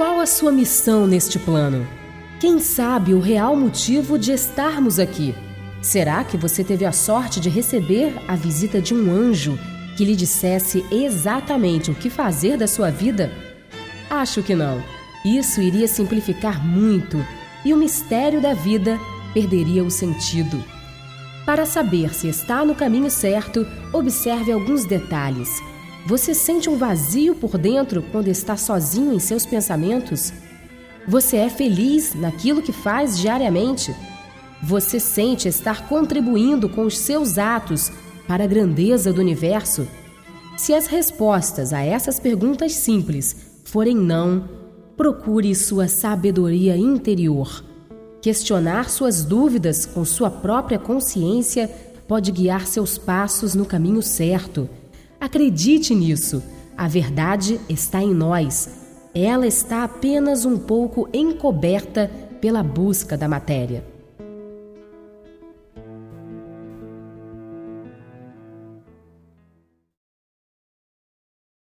Qual a sua missão neste plano? Quem sabe o real motivo de estarmos aqui? Será que você teve a sorte de receber a visita de um anjo que lhe dissesse exatamente o que fazer da sua vida? Acho que não. Isso iria simplificar muito e o mistério da vida perderia o sentido. Para saber se está no caminho certo, observe alguns detalhes. Você sente um vazio por dentro quando está sozinho em seus pensamentos? Você é feliz naquilo que faz diariamente? Você sente estar contribuindo com os seus atos para a grandeza do universo? Se as respostas a essas perguntas simples forem não, procure sua sabedoria interior. Questionar suas dúvidas com sua própria consciência pode guiar seus passos no caminho certo. Acredite nisso. A verdade está em nós. Ela está apenas um pouco encoberta pela busca da matéria.